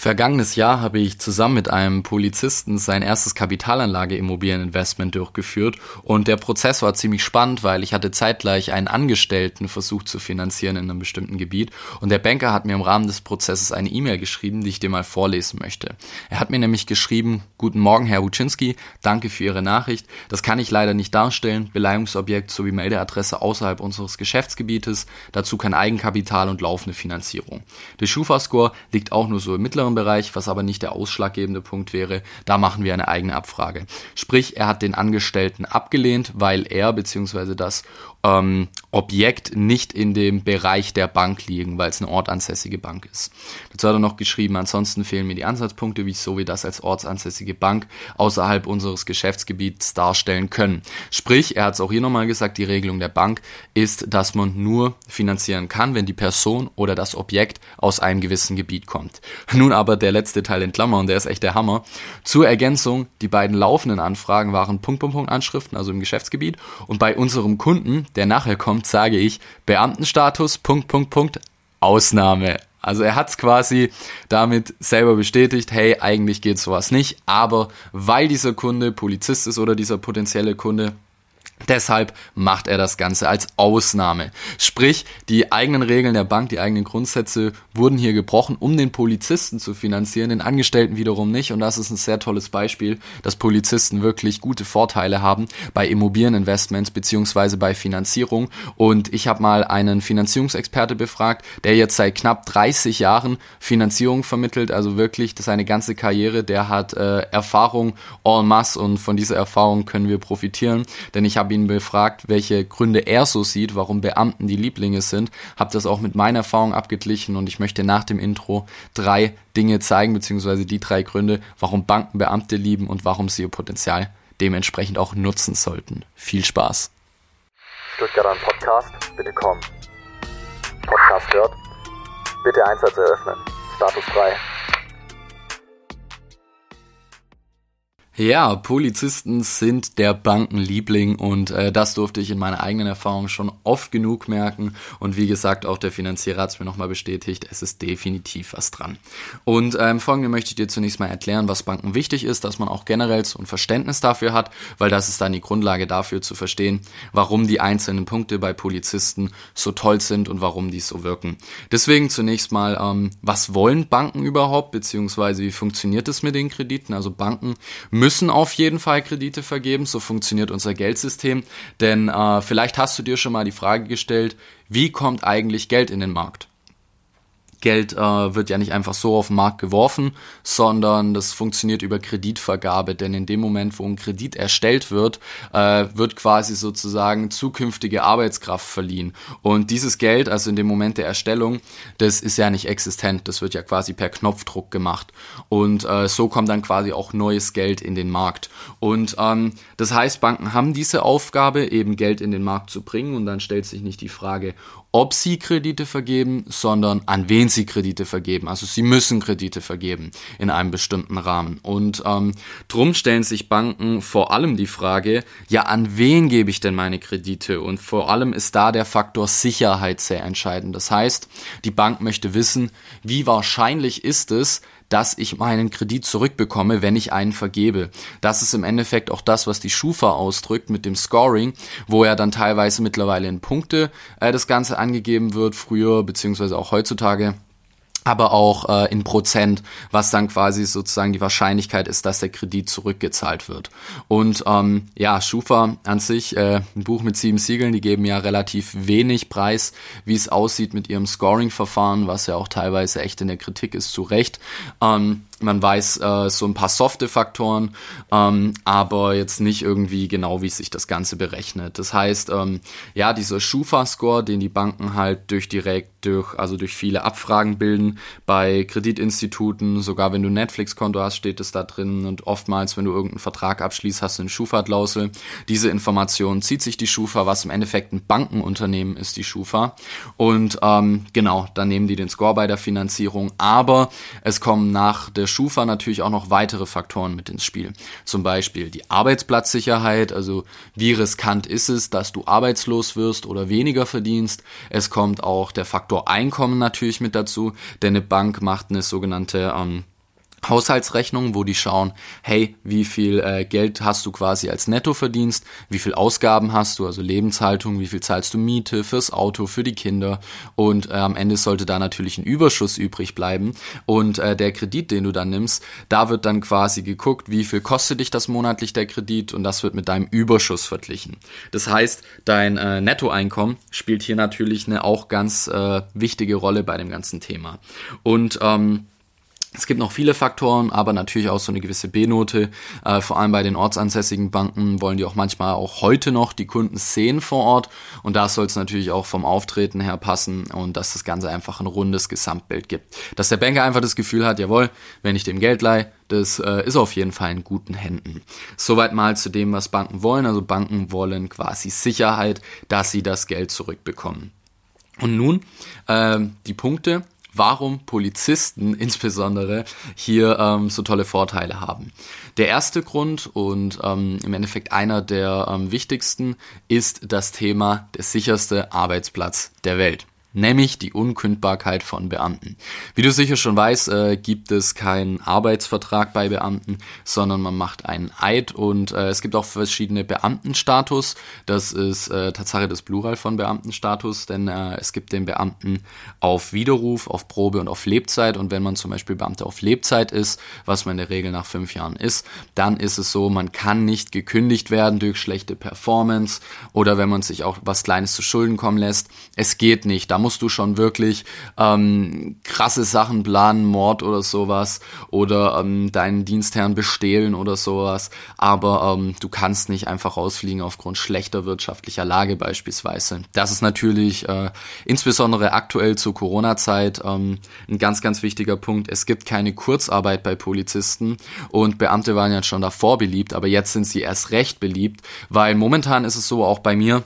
Vergangenes Jahr habe ich zusammen mit einem Polizisten sein erstes Kapitalanlage-Immobilieninvestment durchgeführt und der Prozess war ziemlich spannend, weil ich hatte zeitgleich einen Angestellten versucht zu finanzieren in einem bestimmten Gebiet und der Banker hat mir im Rahmen des Prozesses eine E-Mail geschrieben, die ich dir mal vorlesen möchte. Er hat mir nämlich geschrieben, Guten Morgen, Herr Wuczynski, danke für Ihre Nachricht. Das kann ich leider nicht darstellen. Beleihungsobjekt sowie Meldeadresse außerhalb unseres Geschäftsgebietes, dazu kein Eigenkapital und laufende Finanzierung. Der Schufa-Score liegt auch nur so im mittleren Bereich, was aber nicht der ausschlaggebende Punkt wäre. Da machen wir eine eigene Abfrage. Sprich, er hat den Angestellten abgelehnt, weil er bzw. das ähm, Objekt nicht in dem Bereich der Bank liegen, weil es eine ortsansässige Bank ist. Dazu hat er noch geschrieben, ansonsten fehlen mir die Ansatzpunkte, wie so wie das als ortsansässige Bank außerhalb unseres Geschäftsgebiets darstellen können. Sprich, er hat es auch hier nochmal gesagt, die Regelung der Bank ist, dass man nur finanzieren kann, wenn die Person oder das Objekt aus einem gewissen Gebiet kommt. Nun aber der letzte Teil in Klammern, der ist echt der Hammer. Zur Ergänzung, die beiden laufenden Anfragen waren Punkt, Punkt, Punkt Anschriften, also im Geschäftsgebiet und bei unserem Kunden, der nachher kommt, sage ich Beamtenstatus, Punkt, Punkt, Punkt, Ausnahme. Also er hat es quasi damit selber bestätigt, hey, eigentlich geht sowas nicht, aber weil dieser Kunde Polizist ist oder dieser potenzielle Kunde, Deshalb macht er das Ganze als Ausnahme. Sprich, die eigenen Regeln der Bank, die eigenen Grundsätze wurden hier gebrochen, um den Polizisten zu finanzieren, den Angestellten wiederum nicht. Und das ist ein sehr tolles Beispiel, dass Polizisten wirklich gute Vorteile haben bei Immobilieninvestments beziehungsweise bei Finanzierung. Und ich habe mal einen Finanzierungsexperte befragt, der jetzt seit knapp 30 Jahren Finanzierung vermittelt, also wirklich seine ganze Karriere, der hat äh, Erfahrung en masse und von dieser Erfahrung können wir profitieren. Denn ich habe habe ihn befragt, welche Gründe er so sieht, warum Beamten die Lieblinge sind, habe das auch mit meiner Erfahrung abgeglichen und ich möchte nach dem Intro drei Dinge zeigen, beziehungsweise die drei Gründe, warum Banken Beamte lieben und warum sie ihr Potenzial dementsprechend auch nutzen sollten. Viel Spaß. Stuttgarter Podcast, bitte kommen. Podcast hört. Bitte Einsatz eröffnen. Status frei. Ja, Polizisten sind der Bankenliebling und äh, das durfte ich in meiner eigenen Erfahrung schon oft genug merken. Und wie gesagt, auch der Finanzierer hat es mir nochmal bestätigt, es ist definitiv was dran. Und ähm, folgende möchte ich dir zunächst mal erklären, was Banken wichtig ist, dass man auch generell so ein Verständnis dafür hat, weil das ist dann die Grundlage dafür zu verstehen, warum die einzelnen Punkte bei Polizisten so toll sind und warum die so wirken. Deswegen zunächst mal, ähm, was wollen Banken überhaupt, beziehungsweise wie funktioniert es mit den Krediten? Also Banken müssen müssen auf jeden Fall Kredite vergeben, so funktioniert unser Geldsystem. Denn äh, vielleicht hast du dir schon mal die Frage gestellt, wie kommt eigentlich Geld in den Markt? Geld äh, wird ja nicht einfach so auf den Markt geworfen, sondern das funktioniert über Kreditvergabe. Denn in dem Moment, wo ein Kredit erstellt wird, äh, wird quasi sozusagen zukünftige Arbeitskraft verliehen. Und dieses Geld, also in dem Moment der Erstellung, das ist ja nicht existent. Das wird ja quasi per Knopfdruck gemacht. Und äh, so kommt dann quasi auch neues Geld in den Markt. Und ähm, das heißt, Banken haben diese Aufgabe, eben Geld in den Markt zu bringen. Und dann stellt sich nicht die Frage, ob sie Kredite vergeben, sondern an wen sie Kredite vergeben. Also sie müssen Kredite vergeben in einem bestimmten Rahmen. Und ähm, drum stellen sich Banken vor allem die Frage, ja, an wen gebe ich denn meine Kredite? Und vor allem ist da der Faktor Sicherheit sehr entscheidend. Das heißt, die Bank möchte wissen, wie wahrscheinlich ist es, dass ich meinen Kredit zurückbekomme, wenn ich einen vergebe. Das ist im Endeffekt auch das, was die Schufa ausdrückt mit dem Scoring, wo ja dann teilweise mittlerweile in Punkte äh, das Ganze angegeben wird, früher beziehungsweise auch heutzutage aber auch äh, in Prozent, was dann quasi sozusagen die Wahrscheinlichkeit ist, dass der Kredit zurückgezahlt wird. Und ähm, ja, Schufa an sich, äh, ein Buch mit sieben Siegeln, die geben ja relativ wenig Preis, wie es aussieht mit ihrem Scoring-Verfahren, was ja auch teilweise echt in der Kritik ist, zu Recht. Ähm, man weiß äh, so ein paar softe Faktoren, ähm, aber jetzt nicht irgendwie genau, wie sich das Ganze berechnet. Das heißt, ähm, ja, dieser Schufa-Score, den die Banken halt durch direkt durch, also durch viele Abfragen bilden, bei Kreditinstituten, sogar wenn du Netflix-Konto hast, steht es da drin und oftmals, wenn du irgendeinen Vertrag abschließt, hast du eine Schufa-Klausel. Diese Information zieht sich die Schufa, was im Endeffekt ein Bankenunternehmen ist, die Schufa. Und ähm, genau, dann nehmen die den Score bei der Finanzierung, aber es kommen nach der Schufa natürlich auch noch weitere Faktoren mit ins Spiel. Zum Beispiel die Arbeitsplatzsicherheit, also wie riskant ist es, dass du arbeitslos wirst oder weniger verdienst. Es kommt auch der Faktor Einkommen natürlich mit dazu, denn eine Bank macht eine sogenannte ähm, Haushaltsrechnungen, wo die schauen, hey, wie viel äh, Geld hast du quasi als Nettoverdienst, wie viel Ausgaben hast du, also Lebenshaltung, wie viel zahlst du Miete fürs Auto, für die Kinder. Und äh, am Ende sollte da natürlich ein Überschuss übrig bleiben. Und äh, der Kredit, den du dann nimmst, da wird dann quasi geguckt, wie viel kostet dich das monatlich der Kredit und das wird mit deinem Überschuss verglichen. Das heißt, dein äh, Nettoeinkommen spielt hier natürlich eine auch ganz äh, wichtige Rolle bei dem ganzen Thema. Und ähm, es gibt noch viele Faktoren, aber natürlich auch so eine gewisse B-Note. Äh, vor allem bei den ortsansässigen Banken wollen die auch manchmal auch heute noch die Kunden sehen vor Ort. Und da soll es natürlich auch vom Auftreten her passen und dass das Ganze einfach ein rundes Gesamtbild gibt. Dass der Banker einfach das Gefühl hat, jawohl, wenn ich dem Geld leihe, das äh, ist auf jeden Fall in guten Händen. Soweit mal zu dem, was Banken wollen. Also Banken wollen quasi Sicherheit, dass sie das Geld zurückbekommen. Und nun äh, die Punkte, warum Polizisten insbesondere hier ähm, so tolle Vorteile haben. Der erste Grund und ähm, im Endeffekt einer der ähm, wichtigsten ist das Thema der sicherste Arbeitsplatz der Welt nämlich die Unkündbarkeit von Beamten. Wie du sicher schon weißt, äh, gibt es keinen Arbeitsvertrag bei Beamten, sondern man macht einen Eid und äh, es gibt auch verschiedene Beamtenstatus. Das ist äh, Tatsache das Plural von Beamtenstatus, denn äh, es gibt den Beamten auf Widerruf, auf Probe und auf Lebzeit und wenn man zum Beispiel Beamter auf Lebzeit ist, was man in der Regel nach fünf Jahren ist, dann ist es so, man kann nicht gekündigt werden durch schlechte Performance oder wenn man sich auch was Kleines zu Schulden kommen lässt. Es geht nicht. Da musst du schon wirklich ähm, krasse Sachen planen, Mord oder sowas oder ähm, deinen Dienstherrn bestehlen oder sowas. Aber ähm, du kannst nicht einfach rausfliegen aufgrund schlechter wirtschaftlicher Lage beispielsweise. Das ist natürlich äh, insbesondere aktuell zur Corona-Zeit ähm, ein ganz, ganz wichtiger Punkt. Es gibt keine Kurzarbeit bei Polizisten und Beamte waren ja schon davor beliebt, aber jetzt sind sie erst recht beliebt, weil momentan ist es so auch bei mir,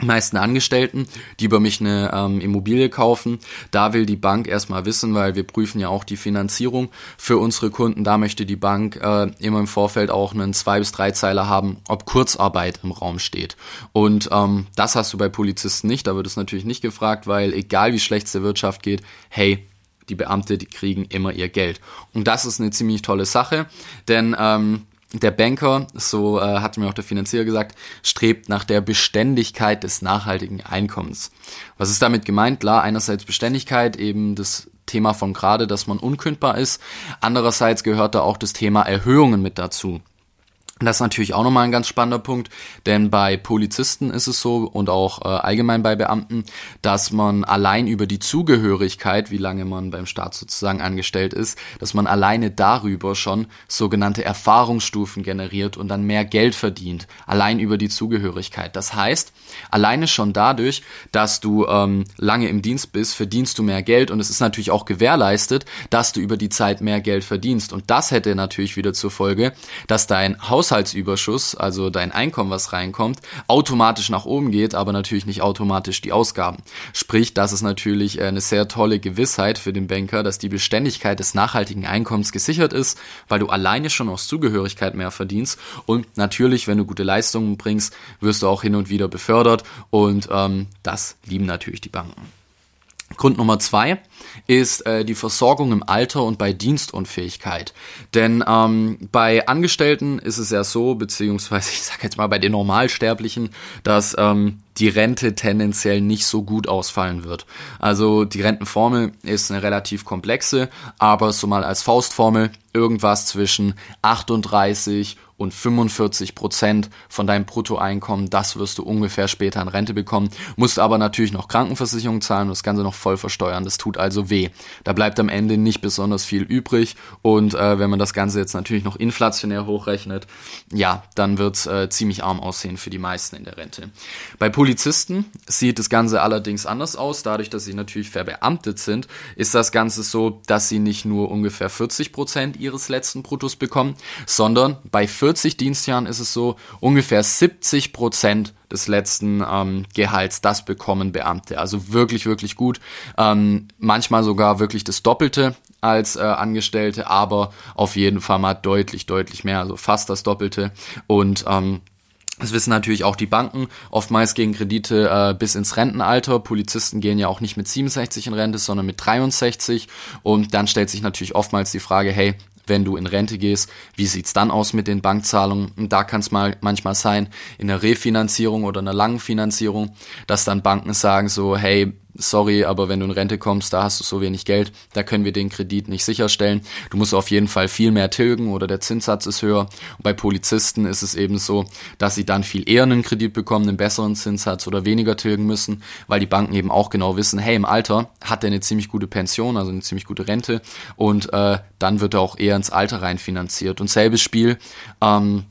meisten Angestellten, die über mich eine ähm, Immobilie kaufen. Da will die Bank erstmal wissen, weil wir prüfen ja auch die Finanzierung für unsere Kunden. Da möchte die Bank äh, immer im Vorfeld auch einen zwei bis drei Zeiler haben, ob Kurzarbeit im Raum steht. Und ähm, das hast du bei Polizisten nicht. Da wird es natürlich nicht gefragt, weil egal wie schlecht es der Wirtschaft geht, hey, die Beamte, die kriegen immer ihr Geld. Und das ist eine ziemlich tolle Sache, denn ähm, der Banker, so äh, hat mir auch der Finanzierer gesagt, strebt nach der Beständigkeit des nachhaltigen Einkommens. Was ist damit gemeint? Klar, einerseits Beständigkeit, eben das Thema von gerade, dass man unkündbar ist. Andererseits gehört da auch das Thema Erhöhungen mit dazu. Das ist natürlich auch nochmal ein ganz spannender Punkt, denn bei Polizisten ist es so und auch äh, allgemein bei Beamten, dass man allein über die Zugehörigkeit, wie lange man beim Staat sozusagen angestellt ist, dass man alleine darüber schon sogenannte Erfahrungsstufen generiert und dann mehr Geld verdient, allein über die Zugehörigkeit. Das heißt, alleine schon dadurch, dass du ähm, lange im Dienst bist, verdienst du mehr Geld und es ist natürlich auch gewährleistet, dass du über die Zeit mehr Geld verdienst. Und das hätte natürlich wieder zur Folge, dass dein Haus Haushaltsüberschuss, also dein Einkommen, was reinkommt, automatisch nach oben geht, aber natürlich nicht automatisch die Ausgaben. Sprich, das ist natürlich äh, eine sehr tolle Gewissheit für den Banker, dass die Beständigkeit des nachhaltigen Einkommens gesichert ist, weil du alleine schon aus Zugehörigkeit mehr verdienst und natürlich, wenn du gute Leistungen bringst, wirst du auch hin und wieder befördert und ähm, das lieben natürlich die Banken. Grund Nummer zwei ist äh, die Versorgung im Alter und bei Dienstunfähigkeit. Denn ähm, bei Angestellten ist es ja so, beziehungsweise ich sage jetzt mal bei den Normalsterblichen, dass ähm, die Rente tendenziell nicht so gut ausfallen wird. Also die Rentenformel ist eine relativ komplexe, aber so mal als Faustformel irgendwas zwischen 38 und 45 Prozent von deinem Bruttoeinkommen, das wirst du ungefähr später in Rente bekommen. Musst aber natürlich noch Krankenversicherung zahlen und das Ganze noch voll versteuern. Das tut also weh. Da bleibt am Ende nicht besonders viel übrig und äh, wenn man das Ganze jetzt natürlich noch inflationär hochrechnet, ja, dann wird's äh, ziemlich arm aussehen für die meisten in der Rente. Bei Polizisten sieht das Ganze allerdings anders aus. Dadurch, dass sie natürlich verbeamtet sind, ist das Ganze so, dass sie nicht nur ungefähr 40 Prozent ihres letzten Bruttos bekommen, sondern bei 40 Dienstjahren ist es so, ungefähr 70 Prozent des letzten ähm, Gehalts, das bekommen Beamte. Also wirklich, wirklich gut. Ähm, manchmal sogar wirklich das Doppelte als äh, Angestellte, aber auf jeden Fall mal deutlich, deutlich mehr, also fast das Doppelte. Und ähm, das wissen natürlich auch die Banken, oftmals gegen Kredite äh, bis ins Rentenalter. Polizisten gehen ja auch nicht mit 67 in Rente, sondern mit 63. Und dann stellt sich natürlich oftmals die Frage, hey, wenn du in Rente gehst, wie sieht's dann aus mit den Bankzahlungen? Da kann es mal manchmal sein, in einer Refinanzierung oder einer langen Finanzierung, dass dann Banken sagen so, hey, sorry, aber wenn du in Rente kommst, da hast du so wenig Geld, da können wir den Kredit nicht sicherstellen. Du musst auf jeden Fall viel mehr tilgen oder der Zinssatz ist höher. Und bei Polizisten ist es eben so, dass sie dann viel eher einen Kredit bekommen, einen besseren Zinssatz oder weniger tilgen müssen, weil die Banken eben auch genau wissen, hey, im Alter hat er eine ziemlich gute Pension, also eine ziemlich gute Rente und äh, dann wird er auch eher ins Alter rein finanziert. Und selbes Spiel, ähm,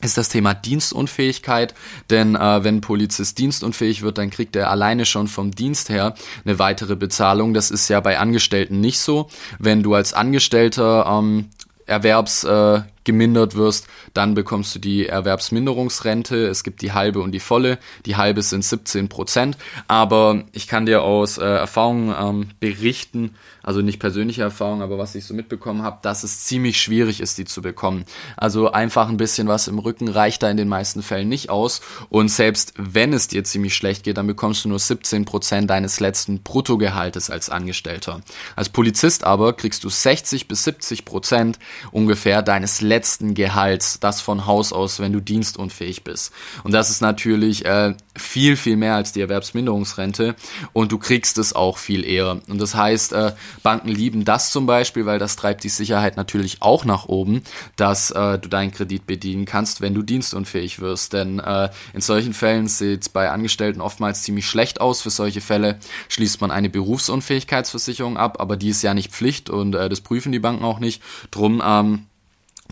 ist das Thema Dienstunfähigkeit, denn äh, wenn ein Polizist dienstunfähig wird, dann kriegt er alleine schon vom Dienst her eine weitere Bezahlung. Das ist ja bei Angestellten nicht so. Wenn du als Angestellter ähm, Erwerbs äh, gemindert wirst, dann bekommst du die Erwerbsminderungsrente. Es gibt die halbe und die volle. Die halbe sind 17 Prozent. Aber ich kann dir aus äh, Erfahrung ähm, berichten, also nicht persönliche Erfahrung, aber was ich so mitbekommen habe, dass es ziemlich schwierig ist, die zu bekommen. Also einfach ein bisschen was im Rücken reicht da in den meisten Fällen nicht aus. Und selbst wenn es dir ziemlich schlecht geht, dann bekommst du nur 17 Prozent deines letzten Bruttogehaltes als Angestellter. Als Polizist aber kriegst du 60 bis 70 Prozent ungefähr deines letzten letzten Gehalts, das von Haus aus, wenn du dienstunfähig bist. Und das ist natürlich äh, viel, viel mehr als die Erwerbsminderungsrente und du kriegst es auch viel eher. Und das heißt, äh, Banken lieben das zum Beispiel, weil das treibt die Sicherheit natürlich auch nach oben, dass äh, du deinen Kredit bedienen kannst, wenn du dienstunfähig wirst. Denn äh, in solchen Fällen sieht es bei Angestellten oftmals ziemlich schlecht aus. Für solche Fälle schließt man eine Berufsunfähigkeitsversicherung ab, aber die ist ja nicht Pflicht und äh, das prüfen die Banken auch nicht. Drum ähm,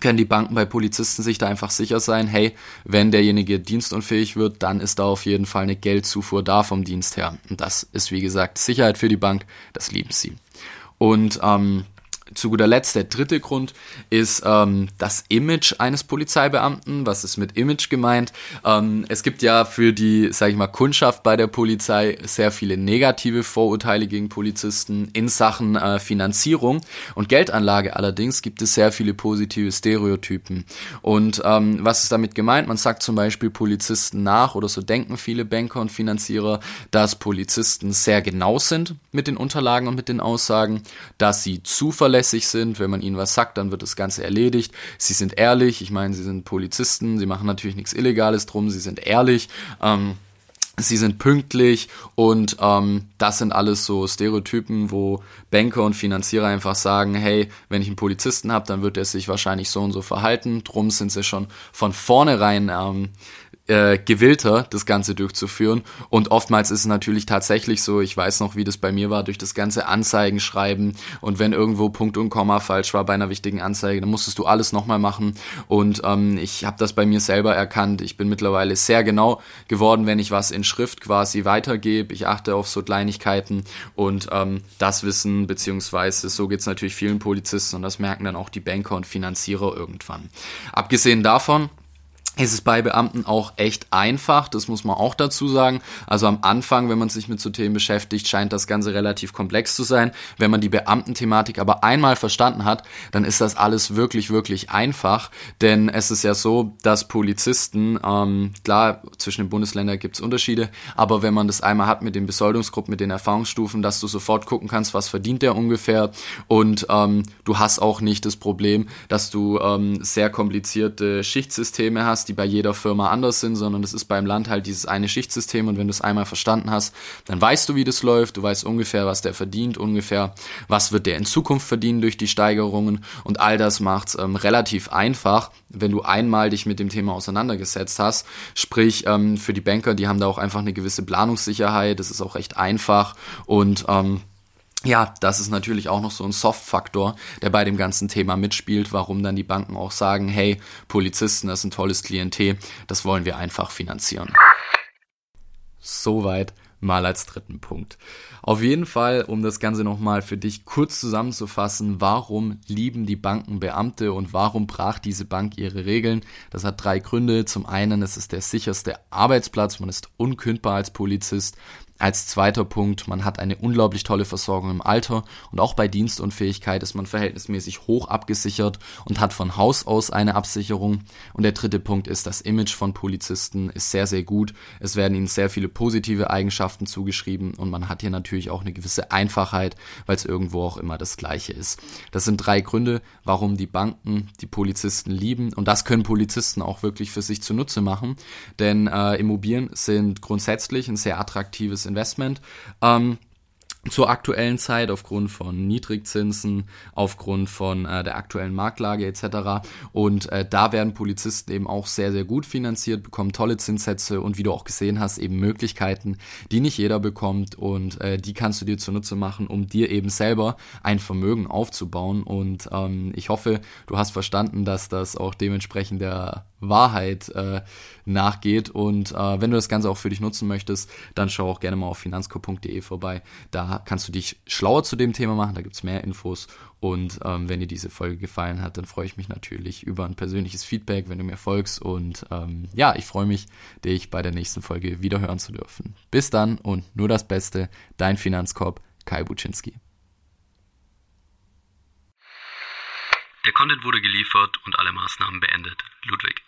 können die Banken bei Polizisten sich da einfach sicher sein, hey, wenn derjenige dienstunfähig wird, dann ist da auf jeden Fall eine Geldzufuhr da vom Dienst her. Und das ist, wie gesagt, Sicherheit für die Bank, das lieben sie. Und ähm, zu guter Letzt, der dritte Grund ist ähm, das Image eines Polizeibeamten. Was ist mit Image gemeint? Ähm, es gibt ja für die, sage ich mal, Kundschaft bei der Polizei sehr viele negative Vorurteile gegen Polizisten in Sachen äh, Finanzierung und Geldanlage. Allerdings gibt es sehr viele positive Stereotypen. Und ähm, was ist damit gemeint? Man sagt zum Beispiel Polizisten nach oder so denken viele Banker und Finanzierer, dass Polizisten sehr genau sind mit den Unterlagen und mit den Aussagen, dass sie zuverlässig zuverlässig sind. Wenn man ihnen was sagt, dann wird das Ganze erledigt. Sie sind ehrlich. Ich meine, sie sind Polizisten. Sie machen natürlich nichts Illegales drum. Sie sind ehrlich. Ähm, Sie sind pünktlich und ähm, das sind alles so Stereotypen, wo Banker und Finanzierer einfach sagen, hey, wenn ich einen Polizisten habe, dann wird er sich wahrscheinlich so und so verhalten. Drum sind sie schon von vornherein ähm, äh, gewillter, das Ganze durchzuführen. Und oftmals ist es natürlich tatsächlich so, ich weiß noch, wie das bei mir war, durch das ganze Anzeigen schreiben und wenn irgendwo Punkt und Komma falsch war bei einer wichtigen Anzeige, dann musstest du alles nochmal machen. Und ähm, ich habe das bei mir selber erkannt. Ich bin mittlerweile sehr genau geworden, wenn ich was in Schrift quasi weitergebe. Ich achte auf so Kleinigkeiten und ähm, das Wissen, beziehungsweise so geht's natürlich vielen Polizisten und das merken dann auch die Banker und Finanzierer irgendwann. Abgesehen davon, ist es bei Beamten auch echt einfach, das muss man auch dazu sagen. Also am Anfang, wenn man sich mit so Themen beschäftigt, scheint das Ganze relativ komplex zu sein. Wenn man die Beamtenthematik aber einmal verstanden hat, dann ist das alles wirklich, wirklich einfach. Denn es ist ja so, dass Polizisten, ähm, klar, zwischen den Bundesländern gibt es Unterschiede, aber wenn man das einmal hat mit den Besoldungsgruppen, mit den Erfahrungsstufen, dass du sofort gucken kannst, was verdient der ungefähr und ähm, du hast auch nicht das Problem, dass du ähm, sehr komplizierte Schichtsysteme hast, die bei jeder Firma anders sind, sondern es ist beim Land halt dieses eine Schichtsystem. Und wenn du es einmal verstanden hast, dann weißt du, wie das läuft, du weißt ungefähr, was der verdient, ungefähr, was wird der in Zukunft verdienen durch die Steigerungen. Und all das macht es ähm, relativ einfach, wenn du einmal dich mit dem Thema auseinandergesetzt hast. Sprich, ähm, für die Banker, die haben da auch einfach eine gewisse Planungssicherheit, das ist auch recht einfach. Und ähm, ja, das ist natürlich auch noch so ein Soft-Faktor, der bei dem ganzen Thema mitspielt, warum dann die Banken auch sagen, hey, Polizisten, das ist ein tolles Klientel, das wollen wir einfach finanzieren. Soweit mal als dritten Punkt. Auf jeden Fall, um das Ganze nochmal für dich kurz zusammenzufassen, warum lieben die Banken Beamte und warum brach diese Bank ihre Regeln? Das hat drei Gründe. Zum einen, es ist der sicherste Arbeitsplatz, man ist unkündbar als Polizist. Als zweiter Punkt, man hat eine unglaublich tolle Versorgung im Alter und auch bei Dienstunfähigkeit ist man verhältnismäßig hoch abgesichert und hat von Haus aus eine Absicherung. Und der dritte Punkt ist, das Image von Polizisten ist sehr, sehr gut. Es werden ihnen sehr viele positive Eigenschaften zugeschrieben und man hat hier natürlich auch eine gewisse Einfachheit, weil es irgendwo auch immer das Gleiche ist. Das sind drei Gründe, warum die Banken die Polizisten lieben und das können Polizisten auch wirklich für sich zunutze machen, denn äh, Immobilien sind grundsätzlich ein sehr attraktives Investment. Ähm, zur aktuellen Zeit aufgrund von Niedrigzinsen, aufgrund von äh, der aktuellen Marktlage etc. Und äh, da werden Polizisten eben auch sehr, sehr gut finanziert, bekommen tolle Zinssätze und wie du auch gesehen hast, eben Möglichkeiten, die nicht jeder bekommt und äh, die kannst du dir zunutze machen, um dir eben selber ein Vermögen aufzubauen. Und ähm, ich hoffe, du hast verstanden, dass das auch dementsprechend der Wahrheit äh, nachgeht. Und äh, wenn du das Ganze auch für dich nutzen möchtest, dann schau auch gerne mal auf finanzco.de vorbei. Da kannst du dich schlauer zu dem Thema machen, da gibt es mehr Infos. Und ähm, wenn dir diese Folge gefallen hat, dann freue ich mich natürlich über ein persönliches Feedback, wenn du mir folgst. Und ähm, ja, ich freue mich, dich bei der nächsten Folge wieder hören zu dürfen. Bis dann und nur das Beste, dein Finanzkorb, Kai Buczynski. Der Content wurde geliefert und alle Maßnahmen beendet. Ludwig.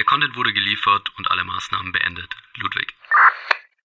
Der Content wurde geliefert und alle Maßnahmen beendet. Ludwig.